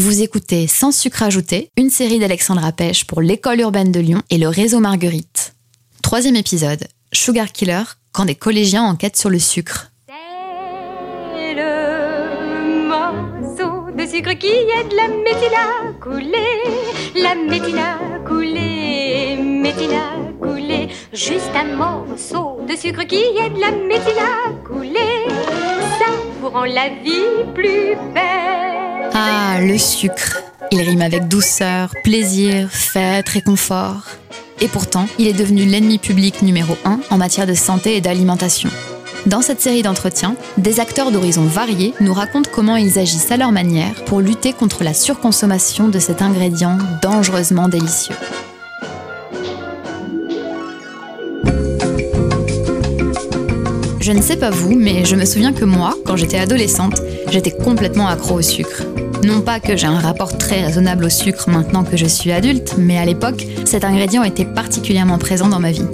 Vous écoutez Sans sucre ajouté, une série d'Alexandra Pêche pour l'école urbaine de Lyon et le réseau Marguerite. Troisième épisode, Sugar Killer, quand des collégiens enquêtent sur le sucre. C'est le morceau de sucre qui aide la métine à couler, la métine à couler, métine à couler. Juste un morceau de sucre qui aide la métine à couler, ça vous rend la vie plus belle. Ah, le sucre. Il rime avec douceur, plaisir, fête, réconfort. Et pourtant, il est devenu l'ennemi public numéro un en matière de santé et d'alimentation. Dans cette série d'entretiens, des acteurs d'horizons variés nous racontent comment ils agissent à leur manière pour lutter contre la surconsommation de cet ingrédient dangereusement délicieux. Je ne sais pas vous, mais je me souviens que moi, quand j'étais adolescente, j'étais complètement accro au sucre. Non pas que j'ai un rapport très raisonnable au sucre maintenant que je suis adulte, mais à l'époque, cet ingrédient était particulièrement présent dans ma vie.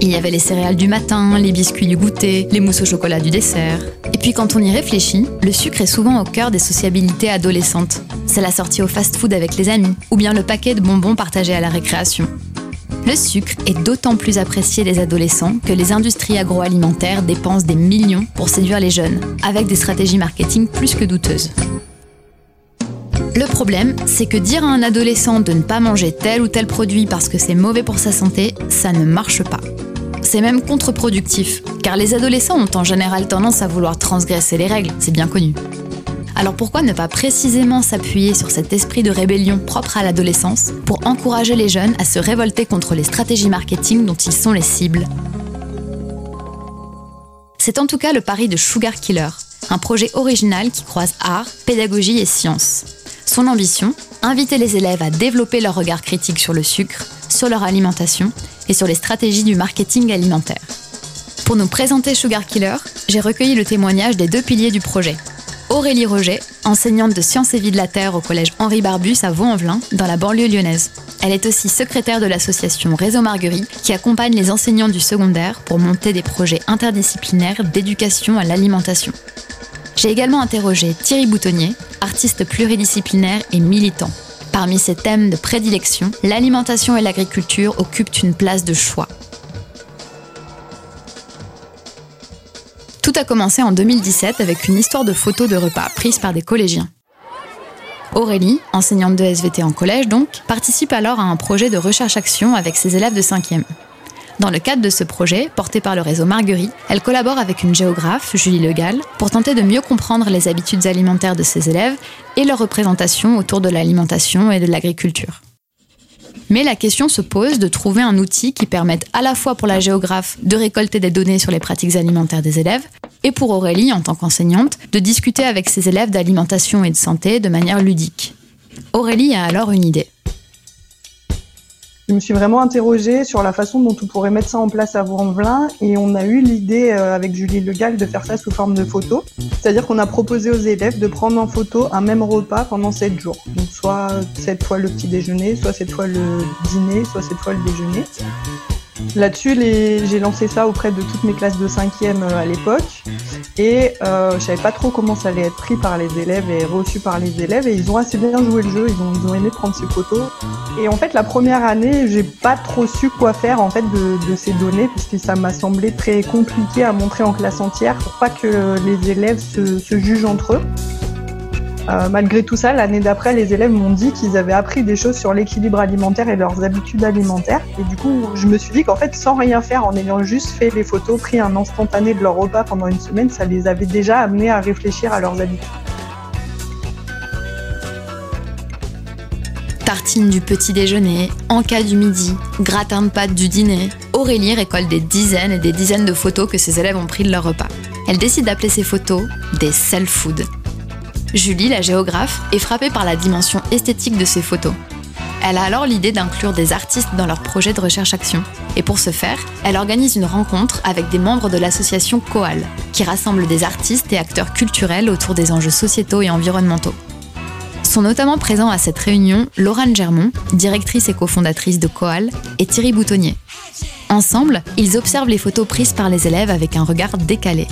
Il y avait les céréales du matin, les biscuits du goûter, les mousses au chocolat du dessert. Et puis quand on y réfléchit, le sucre est souvent au cœur des sociabilités adolescentes. C'est la sortie au fast-food avec les amis, ou bien le paquet de bonbons partagés à la récréation. Le sucre est d'autant plus apprécié des adolescents que les industries agroalimentaires dépensent des millions pour séduire les jeunes, avec des stratégies marketing plus que douteuses. Le problème, c'est que dire à un adolescent de ne pas manger tel ou tel produit parce que c'est mauvais pour sa santé, ça ne marche pas. C'est même contre-productif, car les adolescents ont en général tendance à vouloir transgresser les règles, c'est bien connu. Alors pourquoi ne pas précisément s'appuyer sur cet esprit de rébellion propre à l'adolescence pour encourager les jeunes à se révolter contre les stratégies marketing dont ils sont les cibles? C'est en tout cas le pari de Sugar Killer, un projet original qui croise art, pédagogie et science. Son ambition Inviter les élèves à développer leur regard critique sur le sucre, sur leur alimentation et sur les stratégies du marketing alimentaire. Pour nous présenter Sugar Killer, j'ai recueilli le témoignage des deux piliers du projet. Aurélie Roger, enseignante de sciences et vie de la Terre au collège Henri Barbus à Vaux-en-Velin, dans la banlieue lyonnaise. Elle est aussi secrétaire de l'association Réseau Marguerite, qui accompagne les enseignants du secondaire pour monter des projets interdisciplinaires d'éducation à l'alimentation. J'ai également interrogé Thierry Boutonnier, artiste pluridisciplinaire et militant. Parmi ses thèmes de prédilection, l'alimentation et l'agriculture occupent une place de choix. Tout a commencé en 2017 avec une histoire de photos de repas prises par des collégiens. Aurélie, enseignante de SVT en collège donc, participe alors à un projet de recherche-action avec ses élèves de 5e. Dans le cadre de ce projet, porté par le réseau Marguerite, elle collabore avec une géographe, Julie Legal, pour tenter de mieux comprendre les habitudes alimentaires de ses élèves et leur représentation autour de l'alimentation et de l'agriculture. Mais la question se pose de trouver un outil qui permette à la fois pour la géographe de récolter des données sur les pratiques alimentaires des élèves et pour Aurélie, en tant qu'enseignante, de discuter avec ses élèves d'alimentation et de santé de manière ludique. Aurélie a alors une idée. Je me suis vraiment interrogée sur la façon dont on pourrait mettre ça en place à Vaux-en-Velin et on a eu l'idée euh, avec Julie Legal de faire ça sous forme de photo. C'est-à-dire qu'on a proposé aux élèves de prendre en photo un même repas pendant 7 jours. Donc soit cette fois le petit déjeuner, soit cette fois le dîner, soit cette fois le déjeuner. Là-dessus, j'ai lancé ça auprès de toutes mes classes de 5e à l'époque. Et euh, je savais pas trop comment ça allait être pris par les élèves et reçu par les élèves. Et ils ont assez bien joué le jeu, ils ont, aimé prendre ces photos. Et en fait, la première année, j'ai pas trop su quoi faire en fait de, ces données, puisque ça m'a semblé très compliqué à montrer en classe entière pour pas que les élèves se jugent entre eux. Euh, malgré tout ça, l'année d'après, les élèves m'ont dit qu'ils avaient appris des choses sur l'équilibre alimentaire et leurs habitudes alimentaires. Et du coup, je me suis dit qu'en fait, sans rien faire, en ayant juste fait les photos, pris un instantané de leur repas pendant une semaine, ça les avait déjà amenés à réfléchir à leurs habitudes. Tartine du petit déjeuner, encas du midi, gratin de pâtes du dîner, Aurélie récolte des dizaines et des dizaines de photos que ses élèves ont pris de leur repas. Elle décide d'appeler ces photos des self-food. Julie, la géographe, est frappée par la dimension esthétique de ces photos. Elle a alors l'idée d'inclure des artistes dans leur projet de recherche-action. Et pour ce faire, elle organise une rencontre avec des membres de l'association Coal, qui rassemble des artistes et acteurs culturels autour des enjeux sociétaux et environnementaux. Sont notamment présents à cette réunion Laurent Germont, directrice et cofondatrice de Coal, et Thierry Boutonnier. Ensemble, ils observent les photos prises par les élèves avec un regard décalé.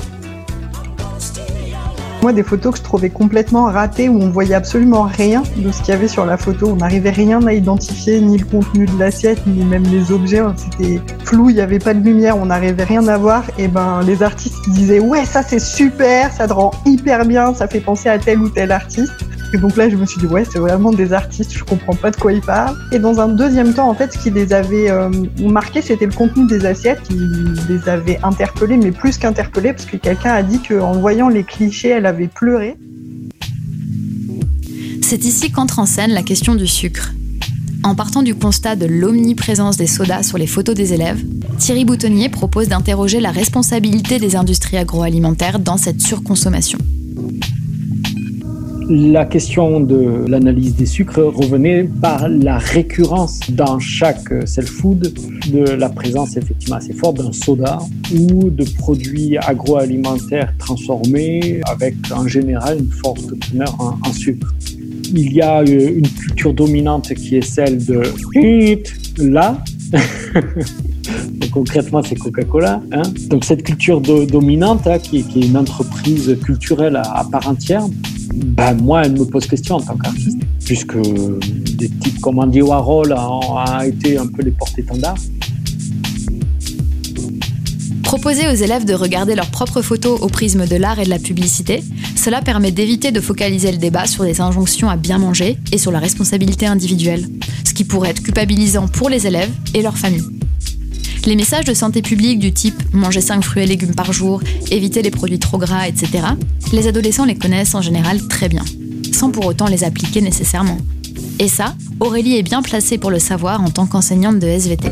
Moi, des photos que je trouvais complètement ratées, où on voyait absolument rien de ce qu'il y avait sur la photo. On n'arrivait rien à identifier, ni le contenu de l'assiette, ni même les objets. C'était flou, il n'y avait pas de lumière, on n'arrivait rien à voir. Et ben, les artistes disaient ouais, ça c'est super, ça te rend hyper bien, ça fait penser à tel ou tel artiste. Et donc là, je me suis dit, ouais, c'est vraiment des artistes, je comprends pas de quoi ils parlent. Et dans un deuxième temps, en fait, ce qui les avait euh, marqués, c'était le contenu des assiettes qui les avait interpellés, mais plus qu'interpellés, parce que quelqu'un a dit qu'en voyant les clichés, elle avait pleuré. C'est ici qu'entre en scène la question du sucre. En partant du constat de l'omniprésence des sodas sur les photos des élèves, Thierry Boutonnier propose d'interroger la responsabilité des industries agroalimentaires dans cette surconsommation la question de l'analyse des sucres revenait par la récurrence dans chaque self-food de la présence effectivement assez forte d'un soda ou de produits agroalimentaires transformés avec en général une forte teneur en, sucre. Il y a euh, une culture dominante qui est celle de là. concrètement, c'est Coca-Cola. Hein. Donc cette culture dominante, hein, qui, est une entreprise culturelle à part entière, ben, moi, elle me pose question en tant qu'artiste, puisque des types comme Andy Warhol ont, été un peu les porte-étendards. Proposer aux élèves de regarder leurs propres photos au prisme de l'art et de la publicité, cela permet d'éviter de focaliser le débat sur les injonctions à bien manger et sur la responsabilité individuelle, ce qui pourrait être culpabilisant pour les élèves et leurs familles. Les messages de santé publique du type manger 5 fruits et légumes par jour, éviter les produits trop gras, etc., les adolescents les connaissent en général très bien, sans pour autant les appliquer nécessairement. Et ça, Aurélie est bien placée pour le savoir en tant qu'enseignante de SVT.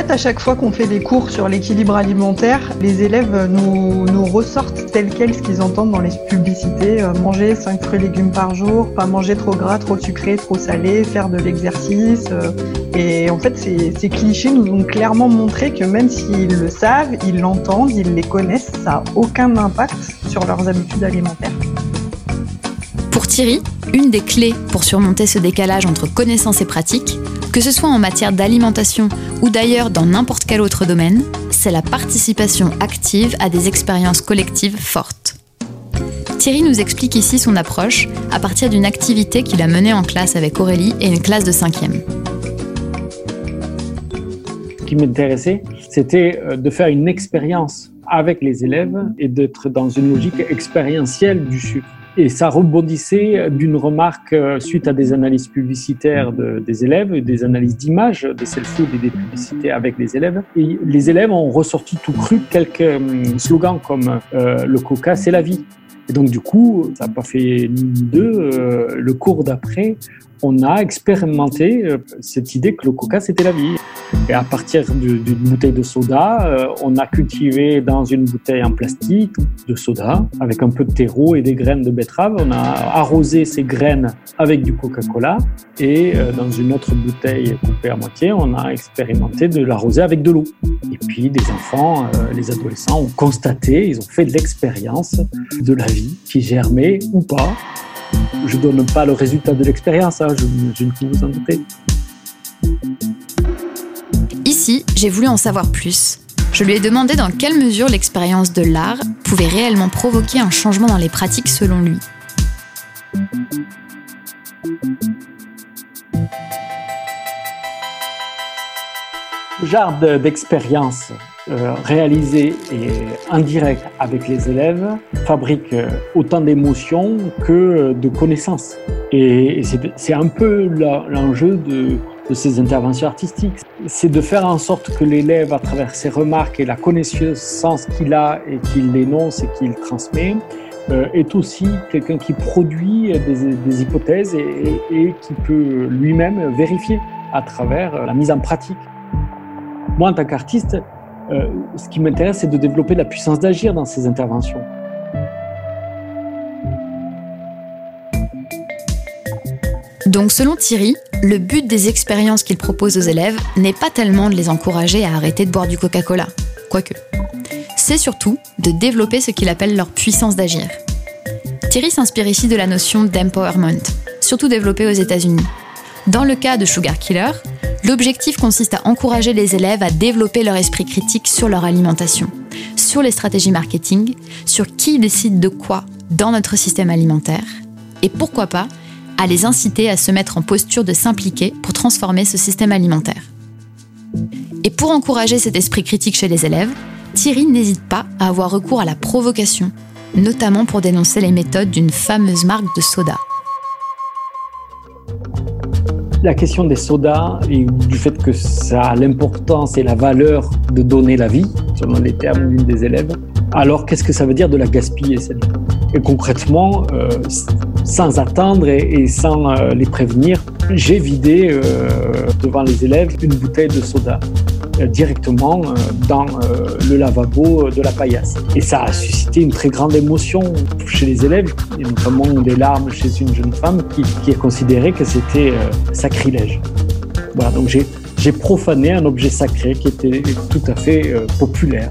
Fait, à chaque fois qu'on fait des cours sur l'équilibre alimentaire, les élèves nous, ressortent tel quel ce qu'ils entendent dans les publicités. Euh, manger 5 fruits et légumes par jour, pas manger trop gras, trop sucré, trop salé, faire de l'exercice. Euh. et en fait, ces, ces, clichés nous ont clairement montré que même s'ils le savent, ils l'entendent, ils les connaissent, ça n'a aucun impact sur leurs habitudes alimentaires. Pour Thierry, une des clés pour surmonter ce décalage entre connaissances et pratiques, que ce soit en matière d'alimentation ou d'ailleurs dans n'importe quel autre domaine, c'est la participation active à des expériences collectives fortes. Thierry nous explique ici son approche à partir d'une activité qu'il a menée en classe avec Aurélie et une classe de 5e. Ce qui m'intéressait, c'était euh, de faire une expérience avec les élèves et d'être dans une logique expérientielle du sucre. Et ça rebondissait d'une remarque euh, suite à des analyses publicitaires des élèves, des analyses d'images des self-food et des publicités avec les élèves. Et les élèves ont ressorti tout cru quelques hum, slogans comme euh, le coca, c'est la vie. Et donc, du coup, ça n'a pas fait ni deux. Euh, le cours d'après, on a expérimenté euh, cette idée que le coca, c'était la vie. Et à partir d'une bouteille de soda, euh, on a cultivé dans une bouteille en plastique de soda avec un peu de terreau et des graines de betterave. On a arrosé ces graines avec du Coca-Cola et euh, dans une autre bouteille coupée à moitié, on a expérimenté de l'arroser avec de l'eau. Et puis des enfants, les adolescents ont constaté, ils ont fait de l'expérience de la vie qui germait ou pas je ne donne pas le résultat de l'expérience, hein, je, je ne peux vous en douter. Ici, j'ai voulu en savoir plus. Je lui ai demandé dans quelle mesure l'expérience de l'art pouvait réellement provoquer un changement dans les pratiques selon lui. Genre d'expérience euh, réalisé et indirect avec les élèves fabrique euh, autant d'émotions que de connaissances. Et c'est un peu l'enjeu de, ces interventions artistiques. C'est de faire en sorte que l'élève, à travers ses remarques et la connaissance qu'il a et qu'il énonce et qu'il transmet, euh, est aussi quelqu'un qui produit des, hypothèses et, qui peut lui-même vérifier à travers la mise en pratique. Moi, en tant qu'artiste, euh, ce qui m'intéresse, c'est de développer la puissance d'agir dans ces interventions. Donc selon Thierry, le but des expériences qu'il propose aux élèves n'est pas tellement de les encourager à arrêter de boire du Coca-Cola, quoique. C'est surtout de développer ce qu'il appelle leur puissance d'agir. Thierry s'inspire ici de la notion d'empowerment, surtout développée aux États-Unis. Dans le cas de Sugar Killer, L'objectif consiste à encourager les élèves à développer leur esprit critique sur leur alimentation, sur les stratégies marketing, sur qui décide de quoi dans notre système alimentaire, et pourquoi pas à les inciter à se mettre en posture de s'impliquer pour transformer ce système alimentaire. Et pour encourager cet esprit critique chez les élèves, Thierry n'hésite pas à avoir recours à la provocation, notamment pour dénoncer les méthodes d'une fameuse marque de soda. La question des sodas et du fait que ça a l'importance et la valeur de donner la vie, selon les termes d'une des élèves, alors qu'est-ce que ça veut dire de la gaspiller cette Et concrètement, euh, sans attendre et, sans euh, les prévenir, j'ai vidé euh, devant les élèves une bouteille de soda directement dans le lavabo de la paillasse. Et ça a suscité une très grande émotion chez les élèves, et notamment des larmes chez une jeune femme qui, qui a considéré que c'était sacrilège. Voilà, donc j'ai profané un objet sacré qui était tout à fait populaire.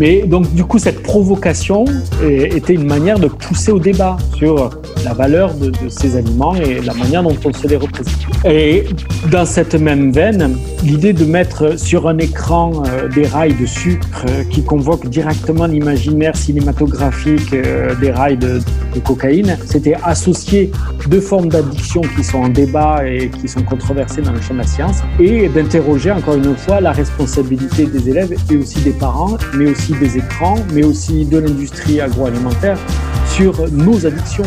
Mais donc, du coup, cette provocation était une manière de pousser au débat sur la valeur de, ces aliments et la manière dont on se les représente. Et dans cette même veine, l'idée de mettre sur un écran euh, des rails de sucre euh, qui convoquent directement l'imaginaire cinématographique euh, des rails de, de cocaïne, c'était associer deux formes d'addiction qui sont en débat et qui sont controversées dans le champ de la science et d'interroger encore une fois la responsabilité des élèves et aussi des parents, mais aussi des écrans, mais aussi de l'industrie agroalimentaire sur nos addictions.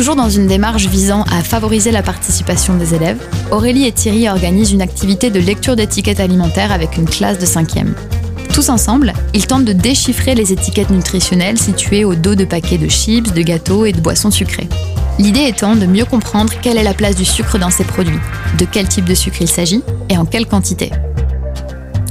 Toujours dans une démarche visant à favoriser la participation des élèves, Aurélie et Thierry organisent une activité de lecture d'étiquettes alimentaires avec une classe de 5e. Tous ensemble, ils tentent de déchiffrer les étiquettes nutritionnelles situées au dos de paquets de chips, de gâteaux et de boissons sucrées. L'idée étant de mieux comprendre quelle est la place du sucre dans ces produits, de quel type de sucre il s'agit et en quelle quantité.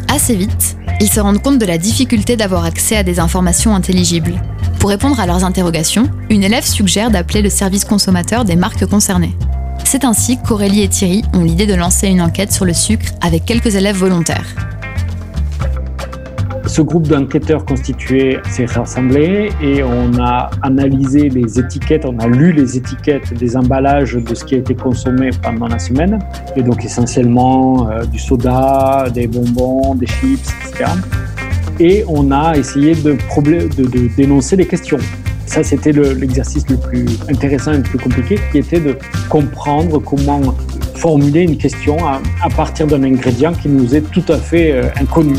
Assez vite, ils se rendent compte de la difficulté d'avoir accès à des informations intelligibles. Pour répondre à leurs interrogations, une élève suggère d'appeler le service consommateur des marques concernées. C'est ainsi qu'Aurélie et Thierry ont l'idée de lancer une enquête sur le sucre avec quelques élèves volontaires. Ce groupe d'enquêteurs constitué s'est rassemblé et on a analysé les étiquettes, on a lu les étiquettes des emballages de ce qui a été consommé pendant la semaine, et donc essentiellement euh, du soda, des bonbons, des chips, etc. Et on a essayé de, dénoncer les questions. Ça, c'était l'exercice le, plus intéressant et le plus compliqué, qui était de comprendre comment formuler une question à, partir d'un ingrédient qui nous est tout à fait euh, inconnu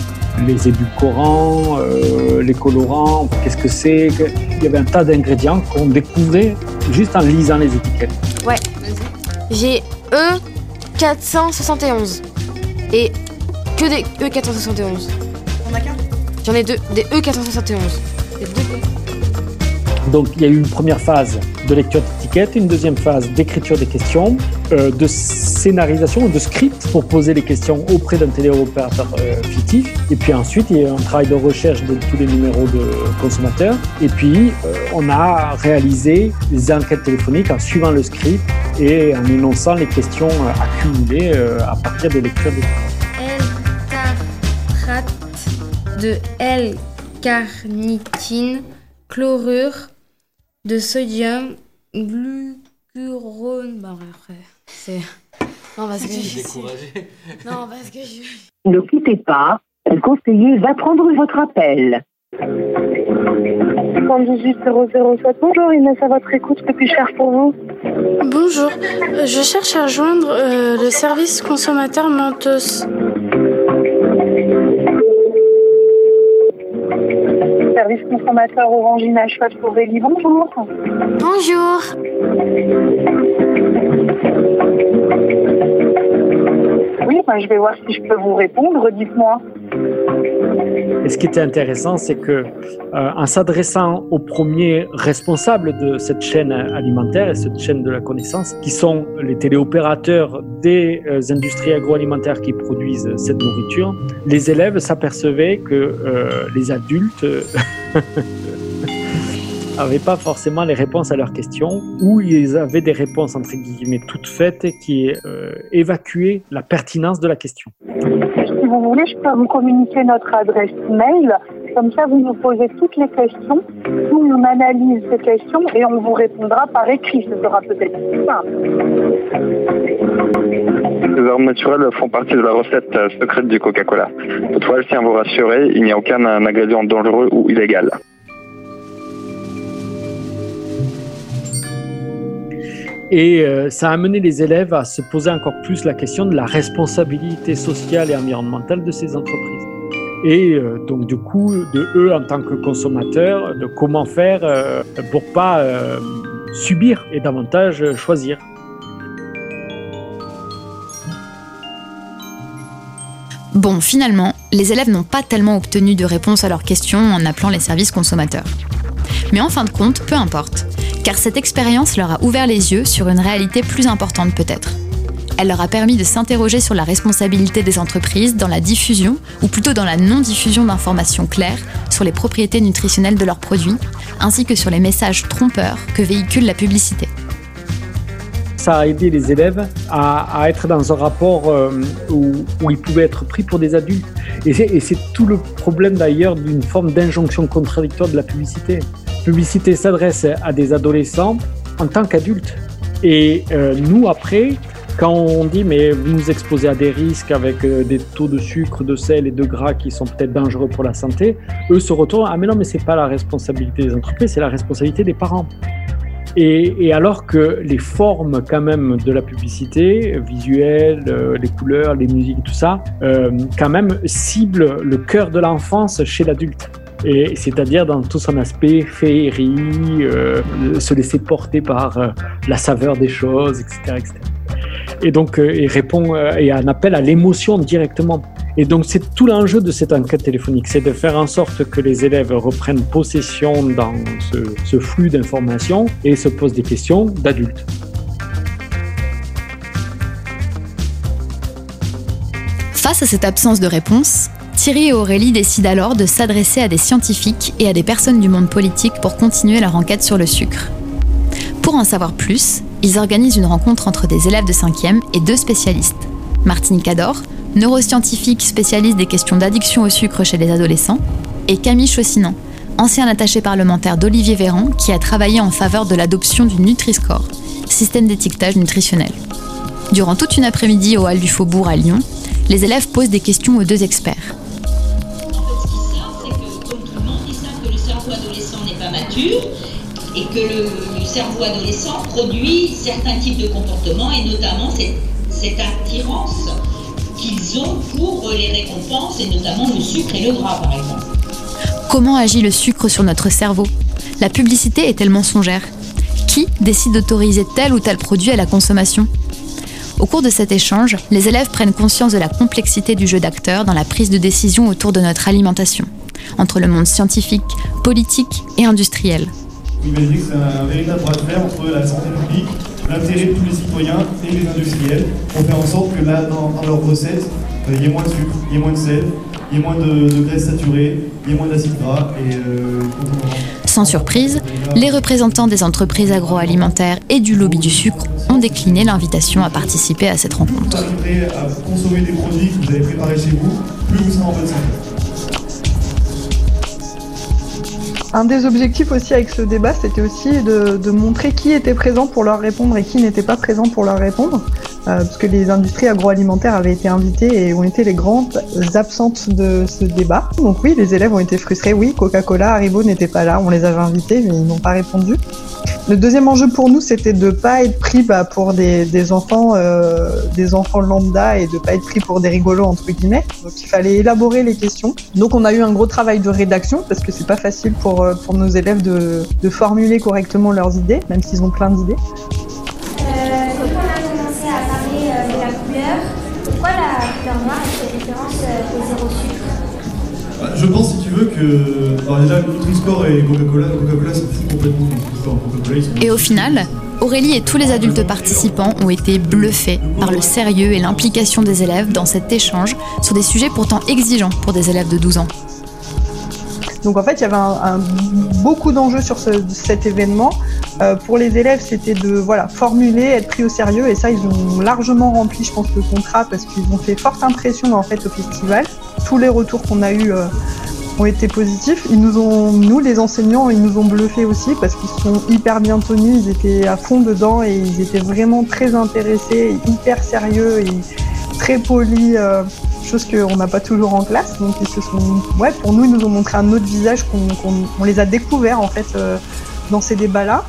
les édulcorants, euh, les colorants, qu'est-ce que c'est. Il y avait un tas d'ingrédients qu'on découvrait juste en lisant les étiquettes. Ouais, j'ai E471 et que des E471. J'en ai deux, des E471. Donc il y a eu une première phase de lecture d'étiquette, une deuxième phase d'écriture des questions, euh, de scénarisation, de script pour poser les questions auprès d'un téléopérateur euh, fictif. Et puis ensuite, il y a eu un travail de recherche de tous les numéros de consommateurs. Et puis, euh, on a réalisé des enquêtes téléphoniques en suivant le script et en énonçant les questions accumulées à partir des lectures des L-tartrate de L-carnitine, chlorure de sodium, glucurone. Bah, après, c'est. Non, parce que je Non, parce que je. Ne quittez pas. Le conseiller va prendre votre appel. 118 007, bonjour Inès, à votre écoute, que puis-je faire pour vous Bonjour, je cherche à joindre euh, le service consommateur Mentos. Service consommateur Orangine à cheval pour Véli, bonjour. Bonjour. Oui, ben, je vais voir si je peux vous répondre, dites-moi. Et ce qui était intéressant, c'est que euh, en s'adressant aux premiers responsables de cette chaîne alimentaire et cette chaîne de la connaissance, qui sont les téléopérateurs des euh, industries agroalimentaires qui produisent cette nourriture, les élèves s'apercevaient que euh, les adultes n'avaient pas forcément les réponses à leurs questions, ou ils avaient des réponses entre guillemets toutes faites qui euh, évacuaient la pertinence de la question. Si vous voulez, je peux vous communiquer notre adresse mail Comme ça, vous nous posez toutes les questions. Nous, on analyse ces questions et on vous répondra par écrit. Ce sera peut-être plus simple. Les armes naturelles font partie de la recette euh, secrète du Coca-Cola. Toutefois, je tiens à vous rassurer, il n'y a aucun euh, ingrédient dangereux ou illégal. Et euh, ça a amené les élèves à se poser encore plus la question de la responsabilité sociale et environnementale de ces entreprises. Et euh, donc du coup, de eux en tant que consommateurs, de comment faire euh, pour pas subir et davantage choisir. Bon, finalement, les élèves n'ont pas tellement obtenu de réponse à leurs questions en appelant les services consommateurs. Mais en fin de compte, peu importe car cette expérience leur a ouvert les yeux sur une réalité plus importante peut-être. Elle leur a permis de s'interroger sur la responsabilité des entreprises dans la diffusion, ou plutôt dans la non-diffusion d'informations claires sur les propriétés nutritionnelles de leurs produits, ainsi que sur les messages trompeurs que véhicule la publicité. Ça a aidé les élèves à, être dans un rapport euh, où, ils pouvaient être pris pour des adultes. Et c'est tout le problème d'ailleurs d'une forme d'injonction contradictoire de la publicité publicité s'adresse à des adolescents en tant qu'adultes. Et euh, nous, après, quand on dit mais vous nous exposez à des risques avec euh, des taux de sucre, de sel et de gras qui sont peut-être dangereux pour la santé, eux se retournent ah mais non mais c'est pas la responsabilité des entreprises, c'est la responsabilité des parents. Et, alors que les formes quand même de la publicité, visuelle, euh, les couleurs, les musiques, tout ça, quand même ciblent le cœur de l'enfance chez l'adulte et c'est-à-dire dans tout son aspect féerie, euh, se laisser porter par euh, la saveur des choses, etc. Et donc, euh, il répond et un appel à l'émotion directement. Et donc, c'est tout l'enjeu de cette enquête téléphonique, c'est de faire en sorte que les élèves reprennent possession dans ce flux d'informations et se posent des questions d'adultes. Face à cette absence de réponse, Thierry et Aurélie décident alors de s'adresser à des scientifiques et à des personnes du monde politique pour continuer leur enquête sur le sucre. Pour en savoir plus, ils organisent une rencontre entre des élèves de 5e et deux spécialistes. Martine Cador, neuroscientifique spécialiste des questions d'addiction au sucre chez les adolescents, et Camille Chaussinan, ancien attaché parlementaire d'Olivier Véran qui a travaillé en faveur de l'adoption du Nutri-Score, système d'étiquetage nutritionnel. Durant toute une après-midi au Hall du Faubourg à Lyon, les élèves posent des questions aux deux experts. Et que le, cerveau adolescent produit certains types de comportements et notamment cette, cette attirance qu'ils ont pour les récompenses et notamment le sucre et le gras par exemple. Comment agit le sucre sur notre cerveau? La publicité est-elle mensongère? Qui décide d'autoriser tel ou tel produit à la consommation? Au cours de cet échange, les élèves prennent conscience de la complexité du jeu d'acteurs dans la prise de décision autour de notre alimentation entre le monde scientifique, politique et industriel. imaginez que c'est un véritable bras de fer entre la santé publique, l'intérêt de tous les citoyens et les industriels pour faire en sorte que là, dans, leurs recettes, euh, il y ait moins de sucre, il y ait moins de sel, il y ait moins de, de graisse saturée, il y ait moins d'acides gras et euh, sans surprise, les représentants des entreprises agroalimentaires et du lobby du sucre ont décliné l'invitation à participer à cette rencontre. Plus vous à consommer des produits que vous avez préparés chez vous, plus vous serez en bonne santé. Un des objectifs aussi avec ce débat, c'était aussi de, montrer qui était présent pour leur répondre et qui n'était pas présent pour leur répondre, euh, parce que les industries agroalimentaires avaient été invitées et ont été les grandes absentes de ce débat. Donc oui, les élèves ont été frustrés. Oui, Coca-Cola, Haribo n'étaient pas là, on les avait invités, mais ils n'ont pas répondu. Le deuxième enjeu pour nous, c'était de ne pas être pris bah, pour des, enfants, euh, des enfants lambda et de ne pas être pris pour des rigolos entre guillemets. Donc il fallait élaborer les questions. Donc on a eu un gros travail de rédaction parce que c'est pas facile pour, euh, pour nos élèves de, de formuler correctement leurs idées, même s'ils ont plein d'idées. Euh, donc on a commencé à parler de la couleur? Pourquoi la couleur noire fait référence au zéro sucre? Je pense, veux, que alors déjà, Nutri-Score et Coca-Cola, Coca-Cola s'en fout complètement. Et au final, Aurélie et tous les adultes participants ont été bluffés par le sérieux et l'implication des élèves dans cet échange sur des sujets pourtant exigeants pour des élèves de 12 ans. Donc en fait, il y avait un, beaucoup d'enjeux sur cet événement. Euh, pour les élèves, c'était de voilà formuler, être pris au sérieux, et ça, ils ont largement rempli, je pense, le contrat parce qu'ils ont fait forte impression en fait au festival. Tous les retours qu'on a eus euh, ont été positifs. Ils nous ont, nous les enseignants, ils nous ont bluffés aussi parce qu'ils sont hyper bien tenus, ils étaient à fond dedans et ils étaient vraiment très intéressés, hyper sérieux et très polis, euh, chose qu'on n'a pas toujours en classe. Donc ils se sont, ouais, pour nous, ils nous ont montré un autre visage qu'on on les a découverts en fait euh, dans ces débats-là.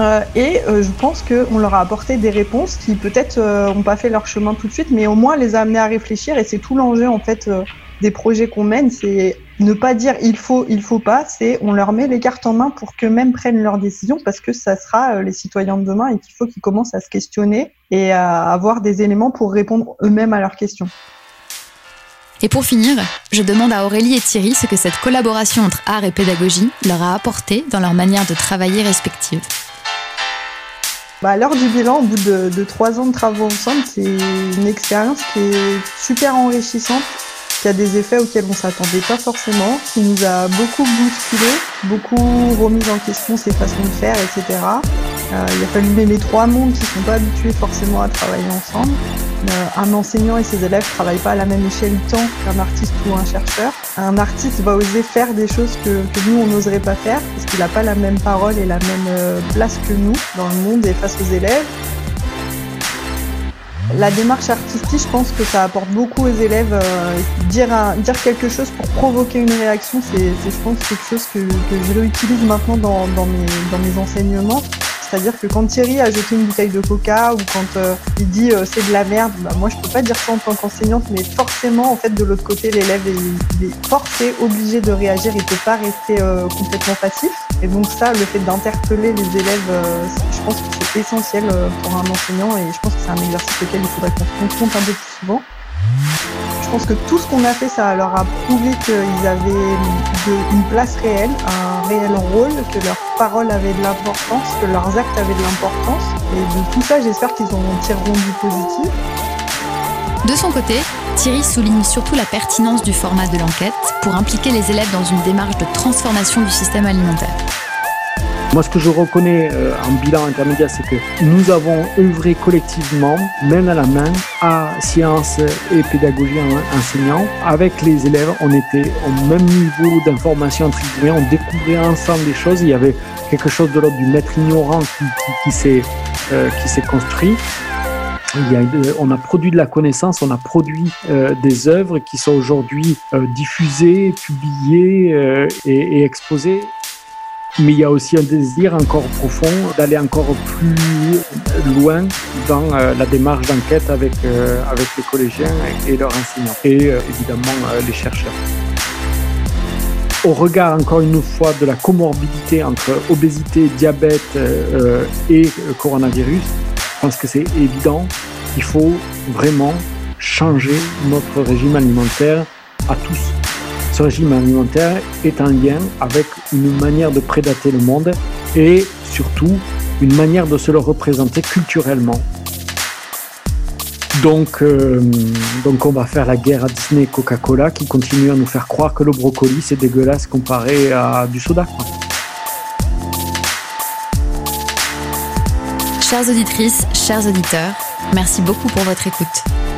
Euh, et je pense qu'on leur a apporté des réponses qui peut-être n'ont pas fait leur chemin tout de suite, mais au moins les a amenés à réfléchir. Et c'est tout l'enjeu en fait des projets qu'on mène, c'est ne pas dire il faut, il faut pas, c'est on leur met les cartes en main pour qu'eux-mêmes prennent leurs décisions parce que ça sera les citoyens de demain et qu'il faut qu'ils commencent à se questionner et à avoir des éléments pour répondre eux-mêmes à leurs questions. Et pour finir, je demande à Aurélie et Thierry ce que cette collaboration entre art et pédagogie leur a apporté dans leur manière de travailler respective. Bah, à l'heure du bilan, au bout de, trois ans de travaux ensemble, c'est une expérience qui est super enrichissante, qui a des effets auxquels on s'attendait pas forcément, qui nous a beaucoup bousculé, beaucoup remis en question ses façons de faire, etc. Euh, il a fallu mêler trois mondes qui sont pas habitués forcément à travailler ensemble. Euh, un enseignant et ses élèves ne travaillent pas à la même échelle de temps qu'un artiste ou un chercheur. Un artiste va oser faire des choses que, nous, on n'oserait pas faire parce qu'il n'a pas la même parole et la même euh, place que nous dans le monde et face aux élèves. La démarche artistique, je pense que ça apporte beaucoup aux élèves. Euh, dire, quelque chose pour provoquer une réaction, c'est, je pense, quelque chose que, je réutilise maintenant dans mes enseignements. C'est-à-dire que quand Thierry a jeté une bouteille de coca ou quand euh, il dit euh, c'est de la merde, bah, moi je peux pas dire ça en tant qu'enseignante, mais forcément en fait de l'autre côté l'élève est, forcé, obligé de réagir, il peut pas rester euh, complètement passif. Et donc ça, le fait d'interpeller les élèves, je pense que c'est essentiel pour un enseignant et je pense que c'est un exercice auquel il faudrait qu'on se confronte un peu plus souvent. Je pense que tout ce qu'on a fait, ça leur a prouvé qu'ils avaient une place réelle, un réel rôle, que leur parole avait de l'importance, que leurs actes avaient de l'importance. Et de tout ça, j'espère qu'ils en tireront du positif. De son côté, Thierry souligne surtout la pertinence du format de l'enquête pour impliquer les élèves dans une démarche de transformation du système alimentaire. Moi, ce que je reconnais euh, en bilan intermédiaire, c'est que nous avons œuvré collectivement, main à la main, à sciences et pédagogie enseignant. Avec les élèves, on était au même niveau d'information, entre on découvrait ensemble des choses. Il y avait quelque chose de l'ordre du maître ignorant qui, qui, euh, s'est construit. A, on a produit de la connaissance, on a produit euh, des œuvres qui sont aujourd'hui diffusées, publiées et exposées mais il y a aussi un désir encore profond d'aller encore plus loin dans euh, la démarche d'enquête avec, euh, avec les collégiens et leurs enseignants, et euh, évidemment les chercheurs. Au regard, encore une fois, de la comorbidité entre obésité, diabète et coronavirus, je pense que c'est évident qu'il faut vraiment changer notre régime alimentaire à tous ce régime alimentaire est un lien avec une manière de prédater le monde et surtout une manière de se le représenter culturellement. Donc, euh, donc on va faire la guerre à Disney et Coca-Cola qui continue à nous faire croire que le brocoli c'est dégueulasse comparé à du soda. Chères auditrices, chers auditeurs, merci beaucoup pour votre écoute.